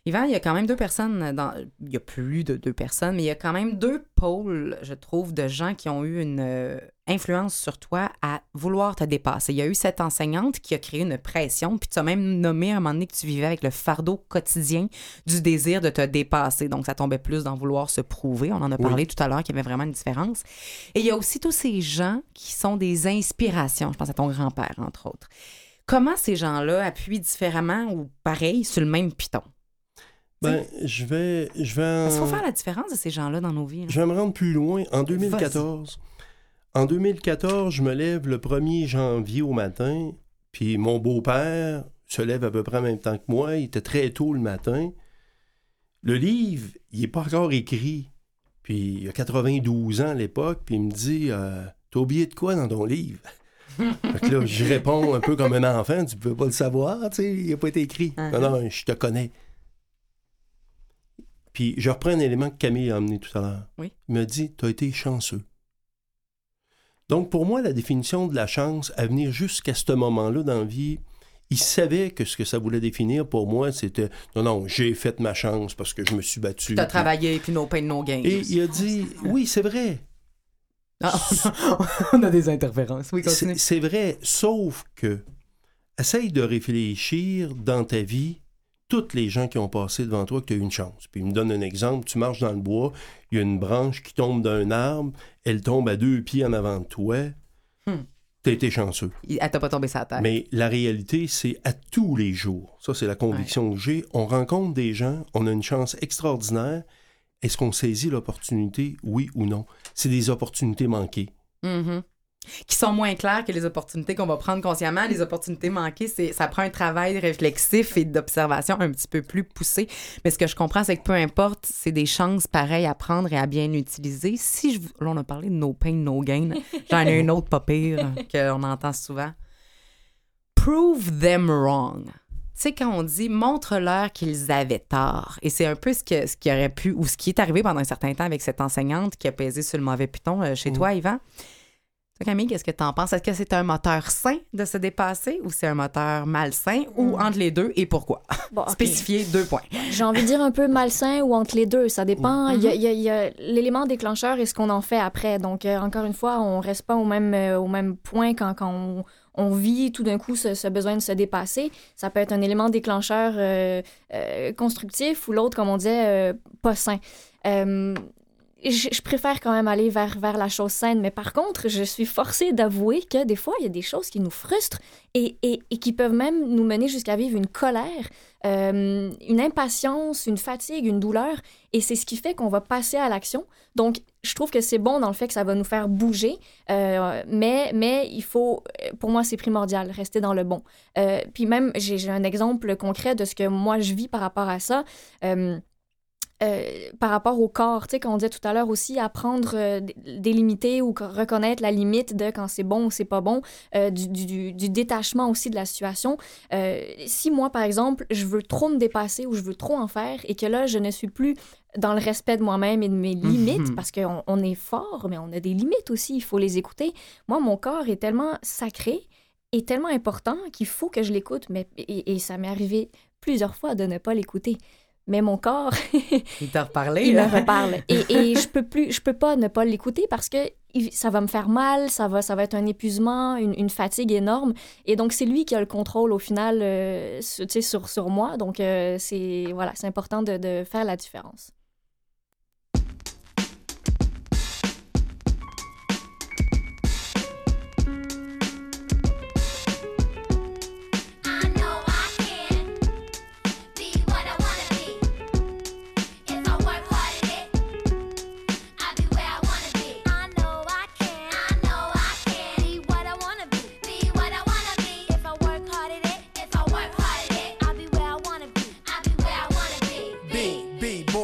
Yvan, il y a quand même deux personnes, dans... il y a plus de deux personnes, mais il y a quand même deux pôles, je trouve, de gens qui ont eu une euh, influence sur toi à vouloir te dépasser. Il y a eu cette enseignante qui a créé une pression, puis tu as même nommé à un moment donné que tu vivais avec le fardeau quotidien du désir de te dépasser. Donc, ça tombait plus dans vouloir se prouver. On en a Oui. parlé tout à l'heure qu'il y avait vraiment une différence. Et il y a aussi tous ces gens qui sont des inspirations. Je pense à ton grand-père, entre autres. Comment ces gens-là appuient différemment ou pareil sur le même piton? Ben, je vais, je vais, en- Parce qu'il faut faire la différence de ces gens-là dans nos vies. là. je vais me rendre plus loin. En 2014, en 2014, je me lève le 1er janvier au matin, puis mon beau-père se lève à peu près en même temps que moi. Il était très tôt le matin. Le livre, il n'est pas encore écrit. Puis il a 92 ans à l'époque, puis il me dit euh, T'as oublié de quoi dans ton livre? Fait que là, je réponds un peu comme un enfant, tu peux pas le savoir, tu sais, il n'a pas été écrit. Uh-huh. Non, non, je te connais. Puis je reprends un élément que Camille a amené tout à l'heure. Oui. Il m'a dit, tu as été chanceux. Donc pour moi, la définition de la chance à venir jusqu'à ce moment-là dans la vie, il savait que ce que ça voulait définir pour moi, c'était, non, non, j'ai fait ma chance parce que je me suis battu. T'as Puis- travaillé, puis pain, gain. Et il a dit, oui, c'est vrai. Ah, on a des interférences. Oui, continue. c'est vrai, sauf que essaye de réfléchir dans ta vie toutes les gens qui ont passé devant toi que tu as eu une chance. Puis il me donne un exemple, tu marches dans le bois, il y a une branche qui tombe d'un arbre, elle tombe à deux pieds en avant de toi. Hmm. T'as été chanceux. Elle t'a pas tombé sa tête. Mais la réalité, c'est à tous les jours. Ça, c'est la conviction que j'ai. On rencontre des gens, on a une chance extraordinaire. Est-ce qu'on saisit l'opportunité, oui ou non? C'est des opportunités manquées. Mhm. Qui sont moins claires que les opportunités qu'on va prendre consciemment. Les opportunités manquées, c'est, ça prend un travail réflexif et d'observation un petit peu plus poussé. Mais ce que je comprends, c'est que peu importe, c'est des chances pareilles à prendre et à bien utiliser. Si je, là, on a parlé de no pain, no gain. J'en ai une autre pas pire qu'on entend souvent. Prove them wrong. Tu sais, quand on dit montre-leur qu'ils avaient tort, et c'est un peu ce, que, ce qui aurait pu, ou ce qui est arrivé pendant un certain temps avec cette enseignante qui a pesé sur le mauvais piton euh, chez toi, Yvan. Toi, Camille, qu'est-ce que tu en penses? Est-ce que c'est un moteur sain de se dépasser ou c'est un moteur malsain ou entre les deux et pourquoi? Bon, ok. Spécifier deux points. J'ai envie de dire un peu malsain ou entre les deux. Ça dépend. Il y a- il y a, l'élément déclencheur et ce qu'on en fait après. Donc, euh, encore une fois, on reste pas au même, euh, au même point quand, quand on, on vit tout d'un coup ce, ce besoin de se dépasser. Ça peut être un élément déclencheur euh, constructif ou l'autre, comme on disait, pas sain. Euh, je, préfère quand même aller vers, vers la chose saine, mais par contre, je suis forcée d'avouer que des fois, il y a des choses qui nous frustrent et, et, qui peuvent même nous mener jusqu'à vivre une colère, euh, une impatience, une fatigue, une douleur, et c'est ce qui fait qu'on va passer à l'action. Donc, je trouve que c'est bon dans le fait que ça va nous faire bouger, euh, mais, mais il faut, pour moi, c'est primordial, rester dans le bon. Euh, puis même, j'ai un exemple concret de ce que moi, je vis par rapport à ça. Euh, par rapport au corps, tu sais, comme on disait tout à l'heure aussi, apprendre, euh, délimiter ou co- reconnaître la limite de quand c'est bon ou c'est pas bon, euh, du, du- du- du détachement aussi de la situation. Euh, si moi, par exemple, je veux trop me dépasser ou je veux trop en faire et que là, je ne suis plus dans le respect de moi-même et de mes limites, Mhm. parce qu'on on est fort, mais on a des limites aussi, il faut les écouter. Moi, mon corps est tellement sacré et tellement important qu'il faut que je l'écoute, mais et, et ça m'est arrivé plusieurs fois de ne pas l'écouter. Mais mon corps, Il t'a reparlé. il me là. reparle. Et, et je peux plus, je peux pas ne pas l'écouter parce que ça va me faire mal, ça va, ça va être un épuisement, une, une fatigue énorme. Et donc c'est lui qui a le contrôle au final, euh, sur, sur, sur moi. Donc euh, c'est voilà, c'est important de, de faire la différence.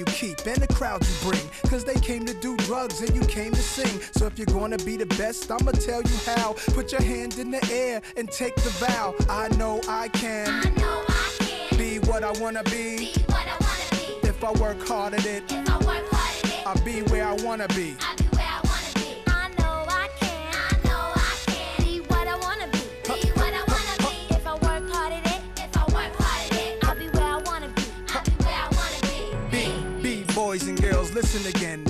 you keep and the crowd you bring. Cause they came to do drugs and you came to sing. So if you're gonna be the best, I'ma tell you how. Put your hand in the air and take the vow. I know I can. I know I can be what I wanna be be. what I wanna be. If I work hard at it, If I work hard at it, I'll be where I wanna be. Listen again.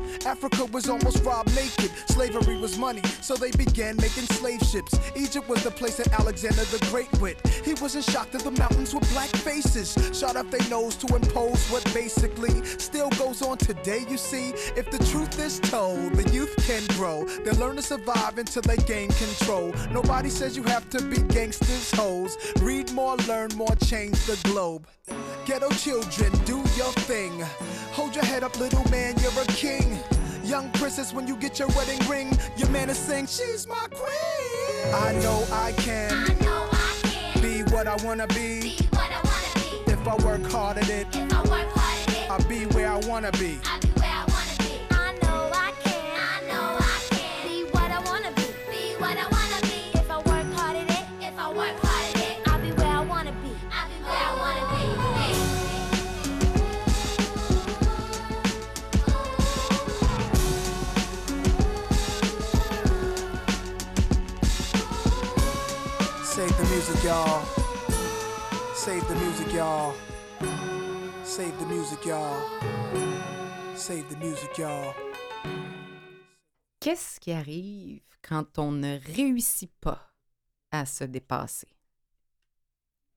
Africa was almost robbed naked. Slavery was money, so they began making slave ships. Egypt was the place that Alexander the Great went. He wasn't shocked at the mountains with black faces. Shot up their nose to impose what basically still goes on today, you see. If the truth is told, the youth can grow. They learn to survive until they gain control. Nobody says you have to be gangsters, hoes. Read more, learn more, change the globe. Ghetto children, do your thing. Hold your head up, little man, you're a king. Young princess, when you get your wedding ring, your man is saying, She's my queen. I know I can I know I can be what I wanna be. be what I wanna be. If I work hard at it, If I work hard at it, I'll be where I wanna be. I'll Save the music. Save the music. Save the music. Save the music. Qu'est-ce qui arrive quand on ne réussit pas à se dépasser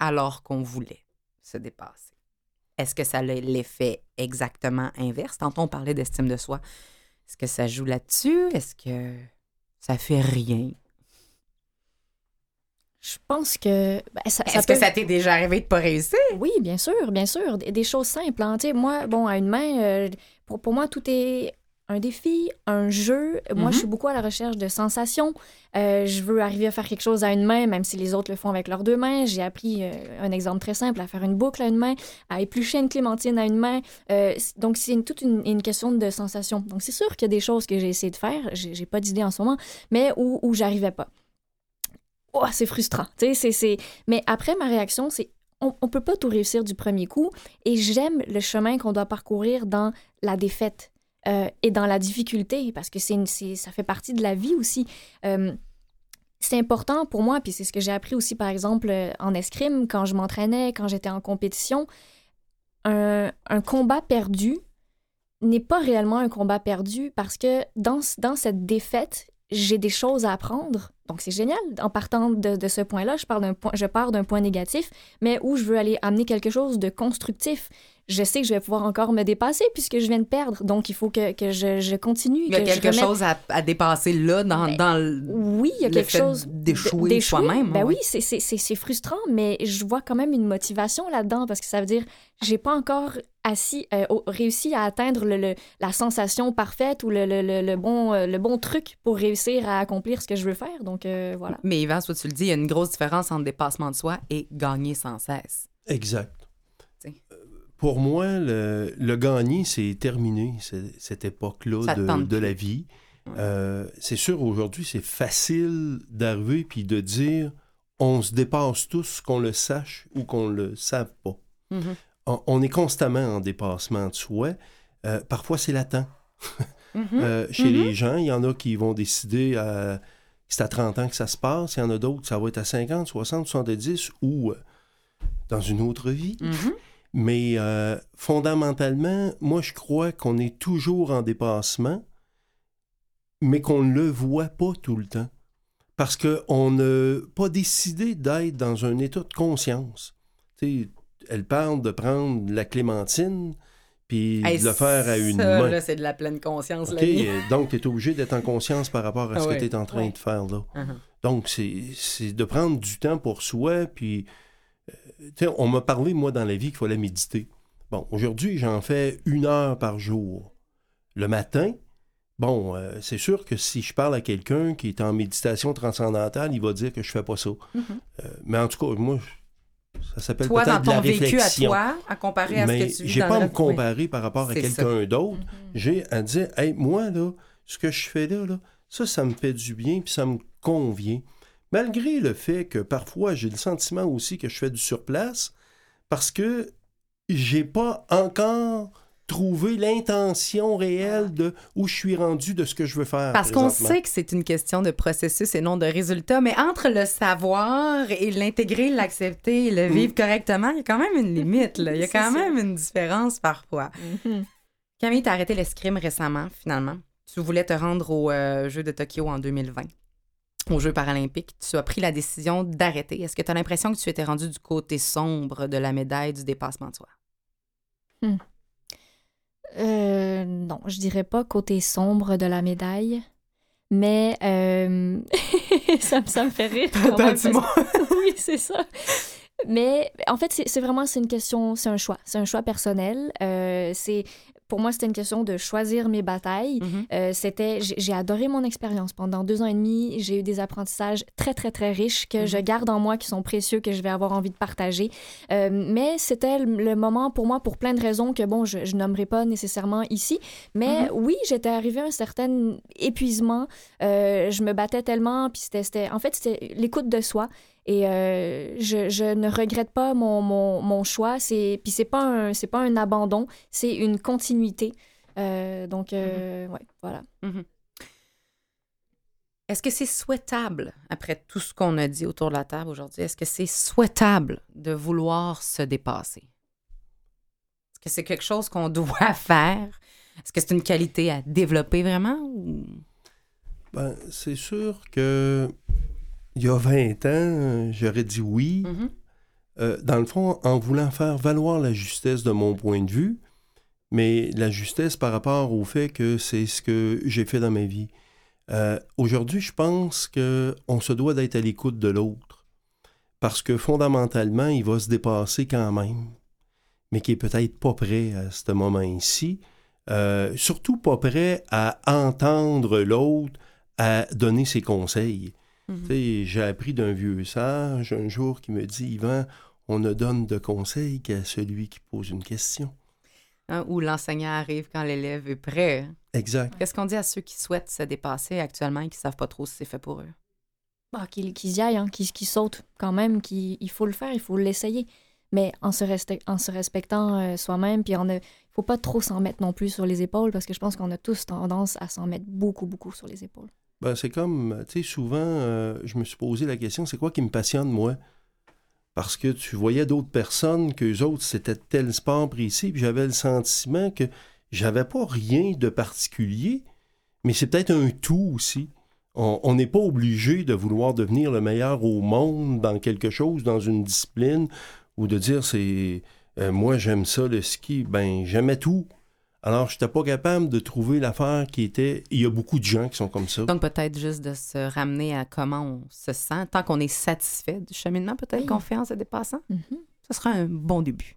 alors qu'on voulait se dépasser? Est-ce que ça a l'effet exactement inverse? Tantôt, on parlait d'estime de soi. Est-ce que ça joue là-dessus? Est-ce que ça fait rien? Je pense que. ben, Est-ce que ça t'est déjà arrivé de pas réussir? Oui, bien sûr, bien sûr. Des, des choses simples. hein. Tu sais, moi, bon, à une main, euh, pour, pour moi, tout est un défi, un jeu. Moi, je suis beaucoup à la recherche de sensations. Euh, je veux arriver à faire quelque chose à une main, même si les autres le font avec leurs deux mains. J'ai appris euh, un exemple très simple, à faire une boucle à une main, à éplucher une clémentine à une main. Euh, donc, c'est toute une, une question de sensations. Donc, c'est sûr qu'il y a des choses que j'ai essayé de faire. J'ai pas d'idée en ce moment, mais où, où j'arrivais pas. Oh, c'est frustrant. Tu sais. Mais après, ma réaction, c'est on, on peut pas tout réussir du premier coup. Et j'aime le chemin qu'on doit parcourir dans la défaite euh, et dans la difficulté, parce que ça fait partie de la vie aussi. Euh, c'est important pour moi, puis c'est ce que j'ai appris aussi, par exemple, euh, en escrime, quand je m'entraînais, quand j'étais en compétition. Un, combat perdu n'est pas réellement un combat perdu parce que dans cette défaite, j'ai des choses à apprendre. Donc, c'est génial. En partant de, de ce point-là, je, parle point, je pars d'un point négatif, mais où je veux aller amener quelque chose de constructif. Je sais que je vais pouvoir encore me dépasser puisque je viens de perdre. Donc, il faut que, que je, je continue. Il y a que quelque remette- chose à, à dépasser là, dans, Ben, dans le... Oui, il y a quelque chose. d'échouer soi-même, Ben ouais. oui, c'est- c'est c'est- c'est frustrant, mais je vois quand même une motivation là-dedans parce que ça veut dire j'ai pas encore assis, euh, réussi à atteindre le, le- la sensation parfaite ou le, le- le- le bon, euh, le bon truc pour réussir à accomplir ce que je veux faire. Donc euh, voilà. Mais Yvan, soit tu le dis, il y a une grosse différence entre dépassement de soi et gagner sans cesse. Exact. T'sais. Pour moi, le, le gagner, c'est terminé, c'est- cette époque-là de, de la vie. Euh, c'est sûr, aujourd'hui, c'est facile d'arriver puis de dire on se dépasse tous, qu'on le sache ou qu'on le sache pas. Mhm. On, on est constamment en dépassement de soi. Euh, parfois, c'est latent. Mhm. Euh, chez Mhm. les gens, il y en a qui vont décider à c'est à 30 ans que ça se passe. Il y en a d'autres, ça va être à 50, 60, 70 ou dans une autre vie. Mais fondamentalement, moi, je crois qu'on est toujours en dépassement, mais qu'on ne le voit pas tout le temps. Parce qu'on n'a pas décidé d'être dans un état de conscience. Elle parle de prendre la clémentine, puis Hey, de le faire à une ça, main. là, c'est de la pleine conscience, donc, tu es obligé d'être en conscience par rapport à ce Ah ouais, que tu es en train de faire là. Mhm. Donc, c'est c'est de prendre du temps pour soi. Puis, euh, on m'a parlé, moi, dans la vie, qu'il fallait méditer. Bon, aujourd'hui, j'en fais une heure par jour. Le matin, bon, euh, c'est sûr que si je parle à quelqu'un qui est en méditation transcendantale, il va dire que je fais pas ça. Mhm. Euh, mais en tout cas, moi, ça s'appelle Toi, dans peut-être de la ton vécu à réflexion. toi, à comparer à ce Mais que tu vis j'ai dans pas à me comparer par rapport à quelqu'un d'autre. Mhm. J'ai à dire, hey, moi, là, ce que je fais là, là, ça, ça me fait du bien, puis ça me convient. Malgré le fait que parfois, j'ai le sentiment aussi que je fais du surplace, parce que j'ai pas encore trouvé l'intention réelle de où je suis rendu de ce que je veux faire. Parce qu'on sait que c'est une question de processus et non de résultat, mais entre le savoir et l'intégrer, l'accepter et le vivre correctement, il y a quand même une limite. Là. Il y a quand ça. même une différence parfois. Mhm. Camille, tu as arrêté l'escrime récemment, finalement. Tu voulais te rendre aux euh, Jeux de Tokyo en 2020, aux Jeux paralympiques. Tu as pris la décision d'arrêter. Est-ce que tu as l'impression que tu étais rendu du côté sombre de la médaille du dépassement de soi? Euh, non, je dirais pas côté sombre de la médaille, mais euh, ça, me- ça me fait rire. quand même, parce- oui, c'est ça. Mais en fait, c'est c'est vraiment c'est une question, c'est un choix, c'est un choix personnel. Euh, c'est pour moi, c'était une question de choisir mes batailles. Mhm. Euh, c'était, j'ai adoré mon expérience pendant deux ans et demi. J'ai eu des apprentissages très très très riches que je garde en moi, qui sont précieux, que je vais avoir envie de partager. Euh, mais c'était le, le moment pour moi, pour plein de raisons que bon, je, je nommerai pas nécessairement ici. Mais oui, j'étais arrivée à un certain épuisement. Euh, je me battais tellement, puis c'était, c'était- en fait, c'était l'écoute de soi. Et euh, je, je ne regrette pas mon, mon, mon choix. C'est, puis c'est pas un, c'est pas un abandon, c'est une continuité. Euh, donc, euh, ouais, voilà. Est-ce que c'est souhaitable, après tout ce qu'on a dit autour de la table aujourd'hui, est-ce que c'est souhaitable de vouloir se dépasser? Est-ce que c'est quelque chose qu'on doit faire? Est-ce que c'est une qualité à développer vraiment? Ou... Ben, c'est sûr que il y a 20 ans, j'aurais dit oui. Mhm. Euh, dans le fond, en voulant faire valoir la justesse de mon point de vue, mais la justesse par rapport au fait que c'est ce que j'ai fait dans ma vie. Euh, Aujourd'hui, je pense qu'on se doit d'être à l'écoute de l'autre, parce que fondamentalement, il va se dépasser quand même, mais qui est peut-être pas prêt à ce moment-ci, Euh, surtout pas prêt à entendre l'autre, à donner ses conseils. Mhm. J'ai appris d'un vieux sage un jour qui me dit Yvan, on ne donne de conseils qu'à celui qui pose une question. Hein, Ou l'enseignant arrive quand l'élève est prêt. Exact. Qu'est-ce qu'on dit à ceux qui souhaitent se dépasser actuellement et qui savent pas trop si c'est fait pour eux? Bah, qu'ils qu'ils y aillent, hein, qu'ils qu'ils sautent quand même, qu'il il faut le faire, il faut l'essayer. Mais en se, reste- en se respectant euh, soi-même, puis il ne faut pas trop s'en mettre non plus sur les épaules, parce que je pense qu'on a tous tendance à s'en mettre beaucoup, beaucoup sur les épaules. Ben, c'est comme, tu sais, souvent, euh, je me suis posé la question c'est quoi qui me passionne, moi? Parce que tu voyais d'autres personnes, qu'eux autres, c'était tel sport précis, puis j'avais le sentiment que j'avais pas rien de particulier, mais c'est peut-être un tout aussi. On n'est pas obligé de vouloir devenir le meilleur au monde dans quelque chose, dans une discipline, ou de dire c'est euh, moi j'aime ça le ski. Ben j'aimais tout. Alors je n'étais pas capable de trouver l'affaire qui était. Il y a beaucoup de gens qui sont comme ça. Donc, peut-être juste de se ramener à comment on se sent. Tant qu'on est satisfait du cheminement, peut-être Oui. qu'on fait en se dépassant. Mhm. Ce sera un bon début.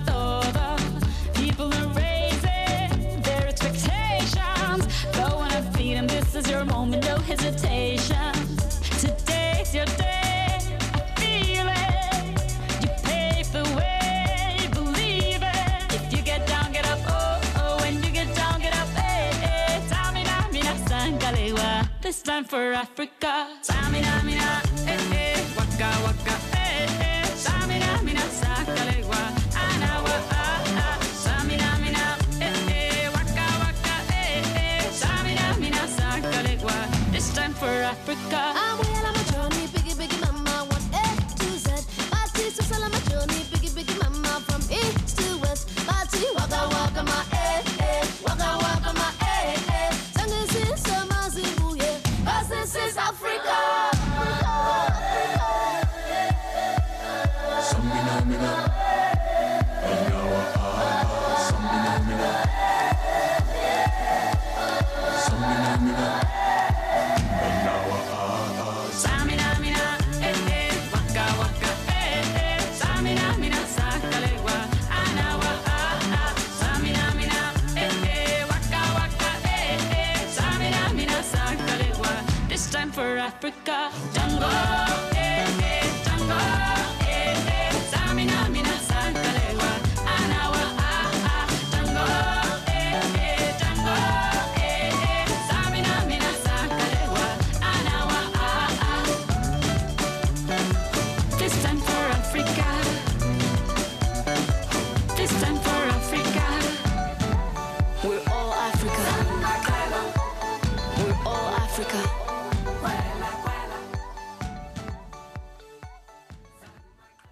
hesitation. Today's your day, I feel it. You pave the way, believe it. If you get down, get up, oh, oh. When you get down, get up, eh, eh. Tamina, mina, sangalewa. This time for Africa. Africa.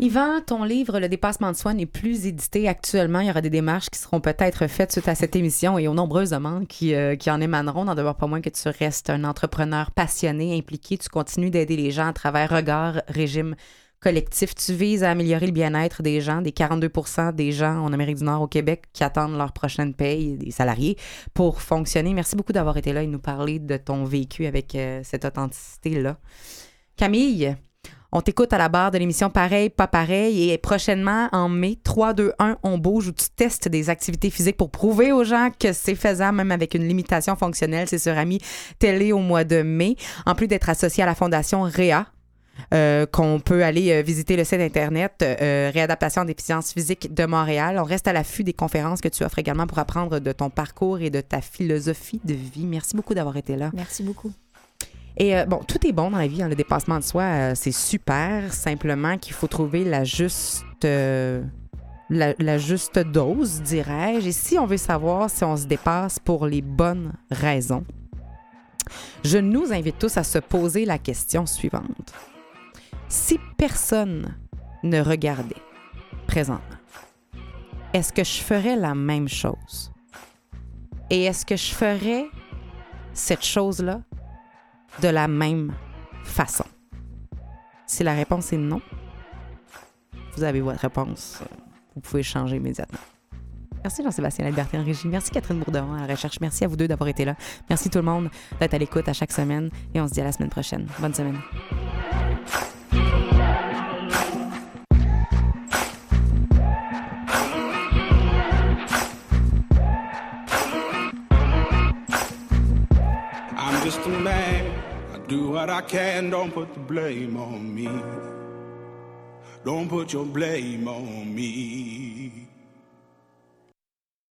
Yvan, ton livre Le dépassement de soi n'est plus édité actuellement. Il y aura des démarches qui seront peut-être faites suite à cette émission et aux nombreuses demandes qui, euh, qui en émaneront. N'en demeure pas moins que tu restes un entrepreneur passionné, impliqué. Tu continues d'aider les gens à travers Regard, Régime collectif. Tu vises à améliorer le bien-être des gens, des 42 des gens en Amérique du Nord, au Québec, qui attendent leur prochaine paye, des salariés, pour fonctionner. Merci beaucoup d'avoir été là et nous parler de ton vécu avec euh, cette authenticité-là. Camille, on t'écoute à la barre de l'émission Pareil, pas pareil. Et prochainement, en mai, 3, 2, 1, on bouge où tu testes des activités physiques pour prouver aux gens que c'est faisable, même avec une limitation fonctionnelle. C'est sur Ami Télé au mois de mai. En plus d'être associé à la Fondation REA, euh, qu'on peut aller euh, visiter le site internet euh, Réadaptation en déficience physique de Montréal. On reste à l'affût des conférences que tu offres également pour apprendre de ton parcours et de ta philosophie de vie. Merci beaucoup d'avoir été là. Merci beaucoup. Et euh, bon, tout est bon dans la vie, hein, le dépassement de soi, euh, c'est super. Simplement qu'il faut trouver la juste, euh, la, la juste dose, dirais-je. Et si on veut savoir si on se dépasse pour les bonnes raisons, je nous invite tous à se poser la question suivante. Si personne ne regardait présentement, est-ce que je ferais la même chose? Et est-ce que je ferais cette chose-là de la même façon? Si la réponse est non, vous avez votre réponse. Vous pouvez changer immédiatement. Merci Jean-Sébastien Liberté en régie. Merci Catherine Bourdon à la recherche. Merci à vous deux d'avoir été là. Merci tout le monde d'être à l'écoute à chaque semaine. Et on se dit à la semaine prochaine. Bonne semaine. I'm just a man. Do what I can. Don't put the blame on me. Don't put your blame on me.